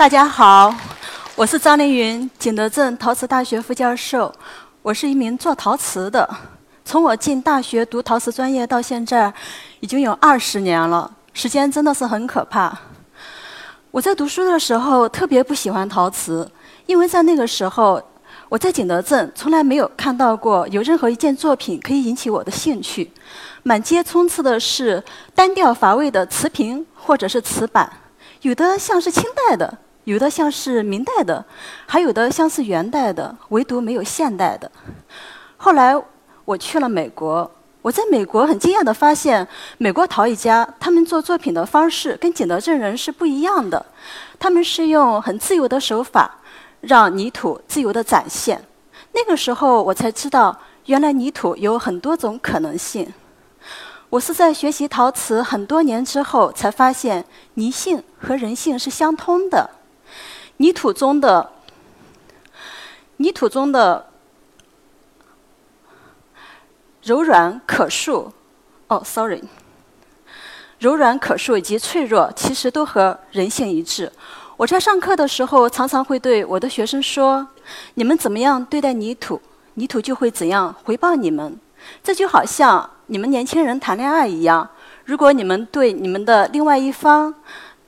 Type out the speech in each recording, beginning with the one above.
大家好，我是张凌云，景德镇陶瓷大学副教授。我是一名做陶瓷的，从我进大学读陶瓷专业到现在，已经有二十年了，时间真的是很可怕。我在读书的时候特别不喜欢陶瓷，因为在那个时候，我在景德镇从来没有看到过有任何一件作品可以引起我的兴趣。满街充斥的是单调乏味的瓷瓶或者是瓷板，有的像是清代的，有的像是明代的，还有的像是元代的，唯独没有现代的。后来我去了美国，我在美国很惊讶地发现，美国陶艺家他们做作品的方式跟景德镇人是不一样的，他们是用很自由的手法，让泥土自由地展现。那个时候我才知道，原来泥土有很多种可能性。我是在学习陶瓷很多年之后，才发现泥性和人性是相通的。泥土中的泥土中的柔软可塑，哦，sorry，柔软可塑以及脆弱，其实都和人性一致。我在上课的时候，常常会对我的学生说：“你们怎么样对待泥土，泥土就会怎样回报你们。”这就好像。你们年轻人谈恋爱一样，如果你们对你们的另外一方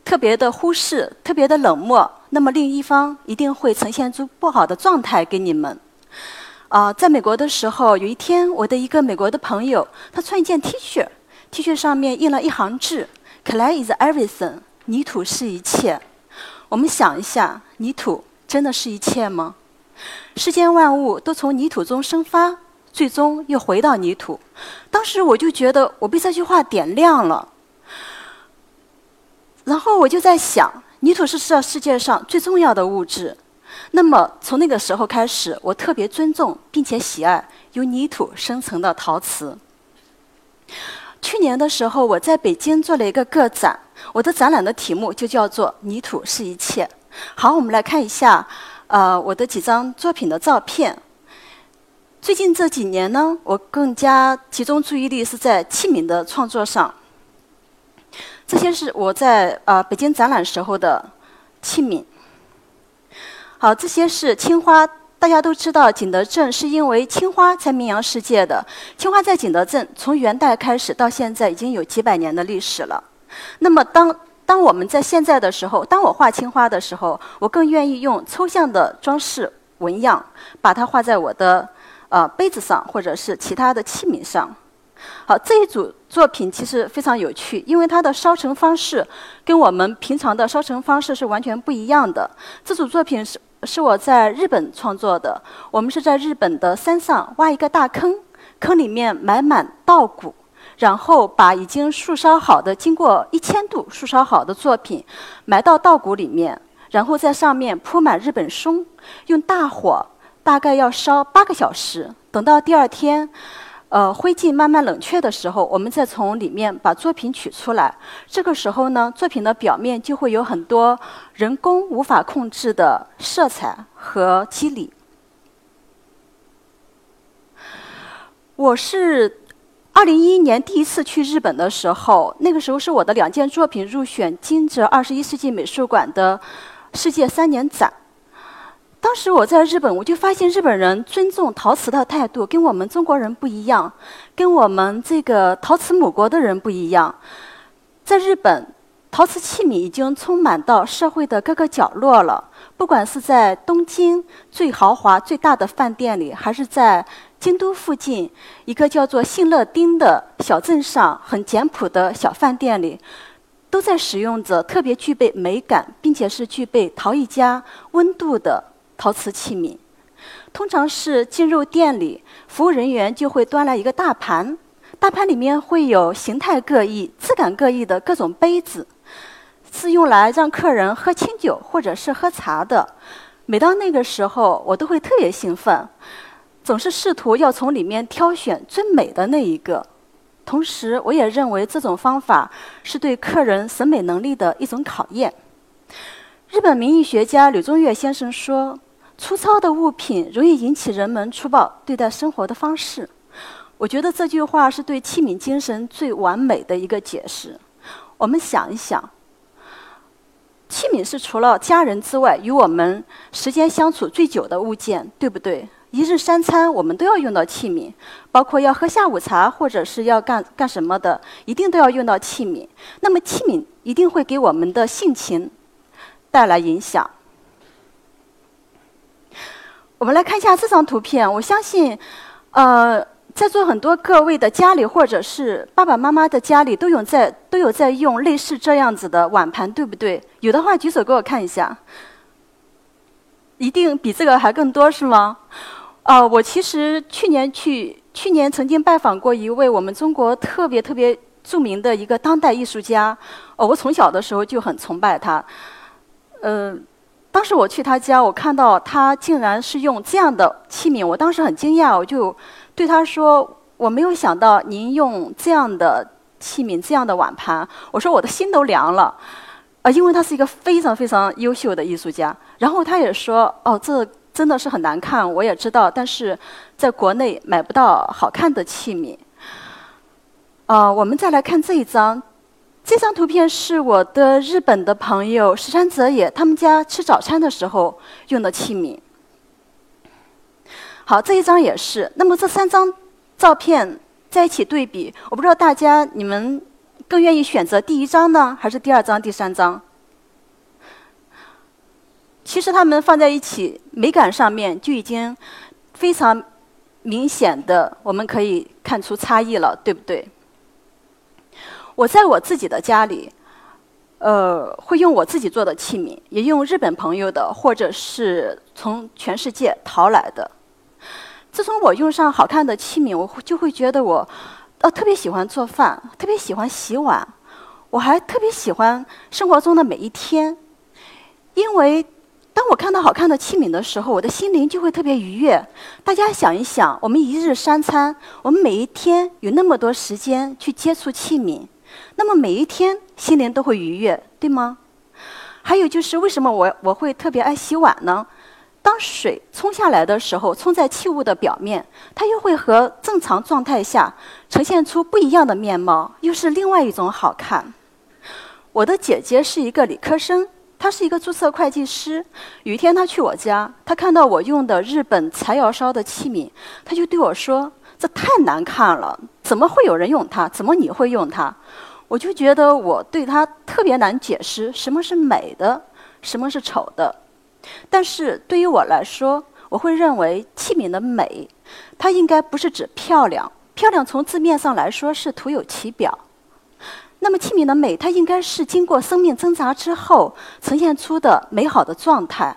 特别的忽视、特别的冷漠，那么另一方一定会呈现出不好的状态给你们。啊，在美国的时候，有一天，我的一个美国的朋友，他穿一件 T 恤，T 恤上面印了一行字：“Clay is everything，泥土是一切。”我们想一下，泥土真的是一切吗？世间万物都从泥土中生发。最终又回到泥土，当时我就觉得我被这句话点亮了。然后我就在想，泥土是这世界上最重要的物质。那么从那个时候开始，我特别尊重并且喜爱由泥土生成的陶瓷。去年的时候，我在北京做了一个个展，我的展览的题目就叫做“泥土是一切”。好，我们来看一下，呃，我的几张作品的照片。最近这几年呢，我更加集中注意力是在器皿的创作上。这些是我在呃北京展览时候的器皿。好，这些是青花。大家都知道，景德镇是因为青花才名扬世界的。青花在景德镇从元代开始到现在已经有几百年的历史了。那么，当当我们在现在的时候，当我画青花的时候，我更愿意用抽象的装饰纹样，把它画在我的。呃，杯子上或者是其他的器皿上。好，这一组作品其实非常有趣，因为它的烧成方式跟我们平常的烧成方式是完全不一样的。这组作品是是我在日本创作的，我们是在日本的山上挖一个大坑，坑里面埋满稻谷，然后把已经树烧好的、经过一千度树烧好的作品埋到稻谷里面，然后在上面铺满日本松，用大火。大概要烧八个小时，等到第二天，呃，灰烬慢慢冷却的时候，我们再从里面把作品取出来。这个时候呢，作品的表面就会有很多人工无法控制的色彩和肌理。我是二零一一年第一次去日本的时候，那个时候是我的两件作品入选金泽二十一世纪美术馆的世界三年展。当时我在日本，我就发现日本人尊重陶瓷的态度跟我们中国人不一样，跟我们这个陶瓷母国的人不一样。在日本，陶瓷器皿已经充满到社会的各个角落了。不管是在东京最豪华、最大的饭店里，还是在京都附近一个叫做信乐町的小镇上很简朴的小饭店里，都在使用着特别具备美感，并且是具备陶艺家温度的。陶瓷器皿，通常是进入店里，服务人员就会端来一个大盘，大盘里面会有形态各异、质感各异的各种杯子，是用来让客人喝清酒或者是喝茶的。每到那个时候，我都会特别兴奋，总是试图要从里面挑选最美的那一个。同时，我也认为这种方法是对客人审美能力的一种考验。日本名医学家柳宗悦先生说。粗糙的物品容易引起人们粗暴对待生活的方式。我觉得这句话是对器皿精神最完美的一个解释。我们想一想，器皿是除了家人之外与我们时间相处最久的物件，对不对？一日三餐我们都要用到器皿，包括要喝下午茶或者是要干干什么的，一定都要用到器皿。那么器皿一定会给我们的性情带来影响。我们来看一下这张图片，我相信，呃。在座很多各位的家里，或者是爸爸妈妈的家里，都有在都有在用类似这样子的碗盘，对不对？有的话举手给我看一下。一定比这个还更多是吗？啊，我其实去年去，去年曾经拜访过一位我们中国特别特别著名的一个当代艺术家。哦，我从小的时候就很崇拜他。嗯，当时我去他家，我看到他竟然是用这样的器皿，我当时很惊讶，我就。对他说：“我没有想到您用这样的器皿、这样的碗盘。”我说：“我的心都凉了。”啊，因为他是一个非常非常优秀的艺术家。然后他也说：“哦，这真的是很难看，我也知道，但是在国内买不到好看的器皿。”啊，我们再来看这一张，这张图片是我的日本的朋友石山泽野他们家吃早餐的时候用的器皿。好，这一张也是。那么这三张照片在一起对比，我不知道大家你们更愿意选择第一张呢，还是第二张、第三张？其实它们放在一起，美感上面就已经非常明显的，我们可以看出差异了，对不对？我在我自己的家里，呃，会用我自己做的器皿，也用日本朋友的，或者是从全世界淘来的。自从我用上好看的器皿，我就会觉得我，呃，特别喜欢做饭，特别喜欢洗碗，我还特别喜欢生活中的每一天。因为当我看到好看的器皿的时候，我的心灵就会特别愉悦。大家想一想，我们一日三餐，我们每一天有那么多时间去接触器皿，那么每一天心灵都会愉悦，对吗？还有就是为什么我我会特别爱洗碗呢？当水冲下来的时候，冲在器物的表面，它又会和正常状态下呈现出不一样的面貌，又是另外一种好看。我的姐姐是一个理科生，她是一个注册会计师。有一天，她去我家，她看到我用的日本柴窑烧的器皿，她就对我说：“这太难看了，怎么会有人用它？怎么你会用它？”我就觉得我对她特别难解释什么是美的，什么是丑的。但是对于我来说，我会认为器皿的美，它应该不是指漂亮。漂亮从字面上来说是徒有其表。那么器皿的美，它应该是经过生命挣扎之后呈现出的美好的状态。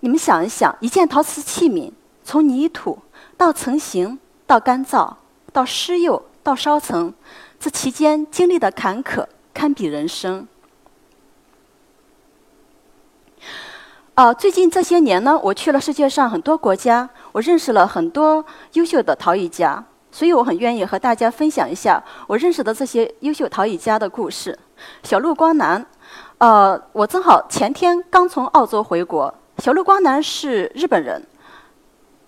你们想一想，一件陶瓷器皿从泥土到成型，到干燥，到施釉，到烧成，这期间经历的坎坷，堪比人生。呃，最近这些年呢，我去了世界上很多国家，我认识了很多优秀的陶艺家，所以我很愿意和大家分享一下我认识的这些优秀陶艺家的故事。小陆光南，呃，我正好前天刚从澳洲回国。小陆光南是日本人，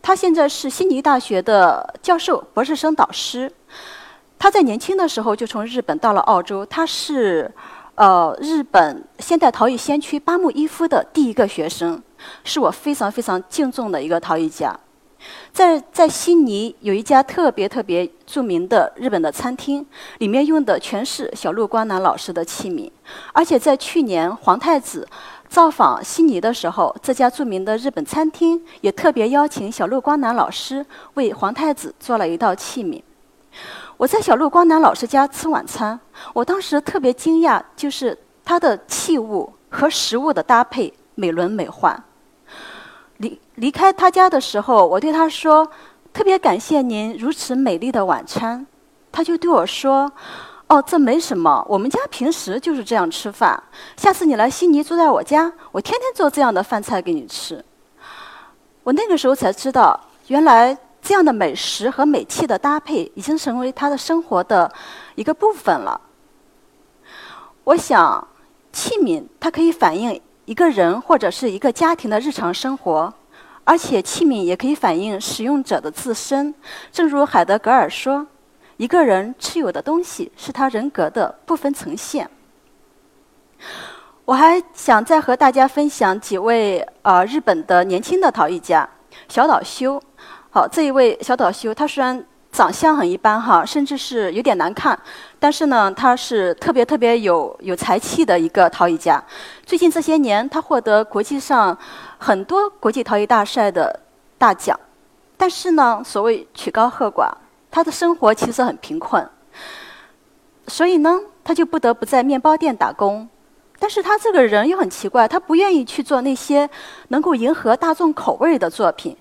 他现在是悉尼大学的教授、博士生导师。他在年轻的时候就从日本到了澳洲，他是。呃，日本现代陶艺先驱八木一夫的第一个学生，是我非常非常敬重的一个陶艺家。在在悉尼有一家特别特别著名的日本的餐厅，里面用的全是小鹿光南老师的器皿。而且在去年皇太子造访悉尼的时候，这家著名的日本餐厅也特别邀请小鹿光南老师为皇太子做了一道器皿。我在小陆光南老师家吃晚餐，我当时特别惊讶，就是他的器物和食物的搭配美轮美奂。离离开他家的时候，我对他说：“特别感谢您如此美丽的晚餐。”他就对我说：“哦，这没什么，我们家平时就是这样吃饭。下次你来悉尼住在我家，我天天做这样的饭菜给你吃。”我那个时候才知道，原来。这样的美食和美器的搭配，已经成为他的生活的一个部分了。我想，器皿它可以反映一个人或者是一个家庭的日常生活，而且器皿也可以反映使用者的自身。正如海德格尔说：“一个人持有的东西是他人格的部分呈现。”我还想再和大家分享几位呃日本的年轻的陶艺家，小岛修。好，这一位小岛修，他虽然长相很一般哈，甚至是有点难看，但是呢，他是特别特别有有才气的一个陶艺家。最近这些年，他获得国际上很多国际陶艺大赛的大奖，但是呢，所谓曲高和寡，他的生活其实很贫困，所以呢，他就不得不在面包店打工。但是他这个人又很奇怪，他不愿意去做那些能够迎合大众口味的作品，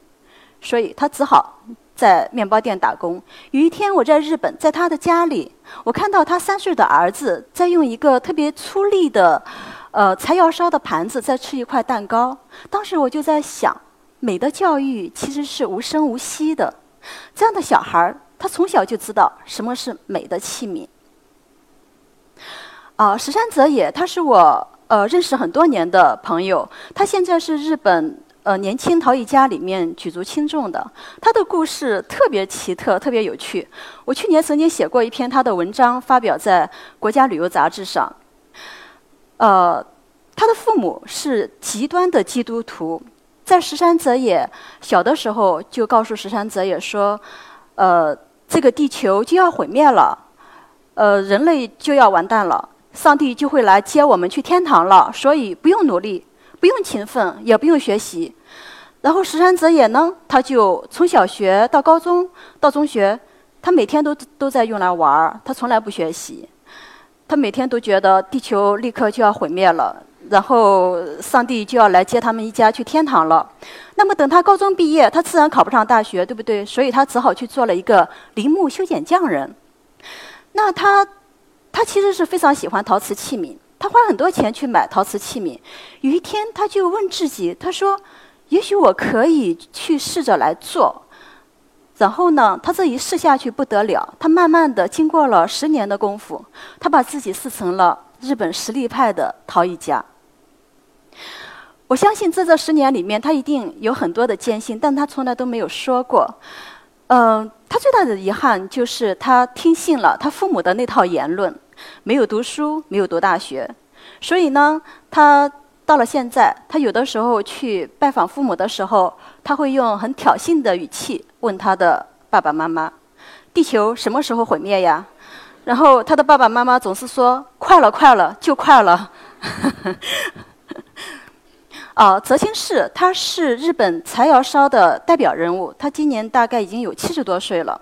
所以他只好在面包店打工。有一天我在日本，在他的家里，我看到他三岁的儿子在用一个特别粗粝的，呃，柴窑烧的盘子在吃一块蛋糕。当时我就在想，美的教育其实是无声无息的。这样的小孩儿，他从小就知道什么是美的器皿。啊，石山泽也，他是我呃认识很多年的朋友。他现在是日本呃年轻陶艺家里面举足轻重的。他的故事特别奇特，特别有趣。我去年曾经写过一篇他的文章，发表在《国家旅游杂志》上。呃，他的父母是极端的基督徒，在石山泽也小的时候就告诉石山泽也说：“呃，这个地球就要毁灭了，呃，人类就要完蛋了。”上帝就会来接我们去天堂了，所以不用努力，不用勤奋，也不用学习。然后石山泽也呢，他就从小学到高中到中学，他每天都都在用来玩儿，他从来不学习。他每天都觉得地球立刻就要毁灭了，然后上帝就要来接他们一家去天堂了。那么等他高中毕业，他自然考不上大学，对不对？所以他只好去做了一个林木修剪匠人。那他。他其实是非常喜欢陶瓷器皿，他花很多钱去买陶瓷器皿。有一天，他就问自己：“他说，也许我可以去试着来做。”然后呢，他这一试下去不得了，他慢慢的经过了十年的功夫，他把自己试成了日本实力派的陶艺家。我相信在这十年里面，他一定有很多的艰辛，但他从来都没有说过。嗯，他最大的遗憾就是他听信了他父母的那套言论。没有读书，没有读大学，所以呢，他到了现在，他有的时候去拜访父母的时候，他会用很挑衅的语气问他的爸爸妈妈：“地球什么时候毁灭呀？”然后他的爸爸妈妈总是说：“快了，快了，就快了。”啊，泽清市他是日本柴窑烧的代表人物，他今年大概已经有七十多岁了。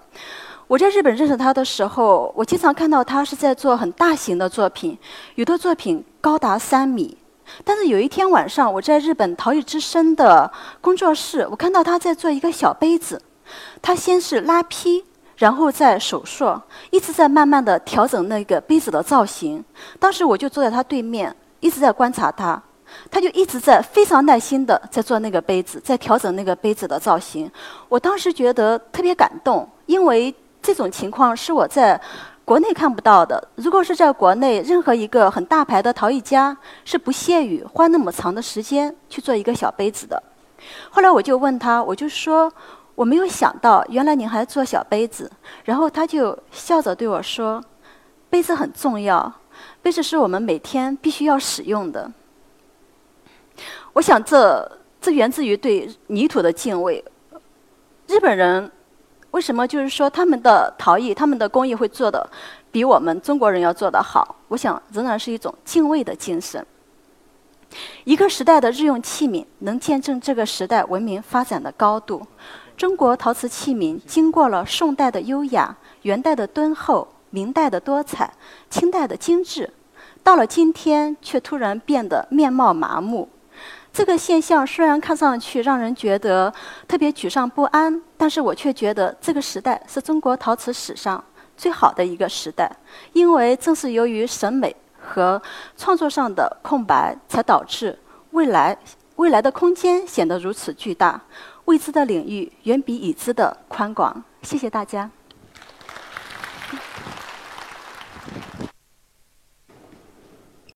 我在日本认识他的时候，我经常看到他是在做很大型的作品，有的作品高达三米。但是有一天晚上，我在日本陶艺之声的工作室，我看到他在做一个小杯子。他先是拉坯，然后再手塑，一直在慢慢的调整那个杯子的造型。当时我就坐在他对面，一直在观察他，他就一直在非常耐心的在做那个杯子，在调整那个杯子的造型。我当时觉得特别感动，因为。这种情况是我在国内看不到的。如果是在国内，任何一个很大牌的陶艺家是不屑于花那么长的时间去做一个小杯子的。后来我就问他，我就说我没有想到，原来您还做小杯子。然后他就笑着对我说：“杯子很重要，杯子是我们每天必须要使用的。”我想，这这源自于对泥土的敬畏。日本人。为什么就是说他们的陶艺、他们的工艺会做的比我们中国人要做得好？我想仍然是一种敬畏的精神。一个时代的日用器皿能见证这个时代文明发展的高度。中国陶瓷器皿经过了宋代的优雅、元代的敦厚、明代的多彩、清代的精致，到了今天却突然变得面貌麻木。这个现象虽然看上去让人觉得特别沮丧不安，但是我却觉得这个时代是中国陶瓷史上最好的一个时代，因为正是由于审美和创作上的空白，才导致未来未来的空间显得如此巨大，未知的领域远比已知的宽广。谢谢大家。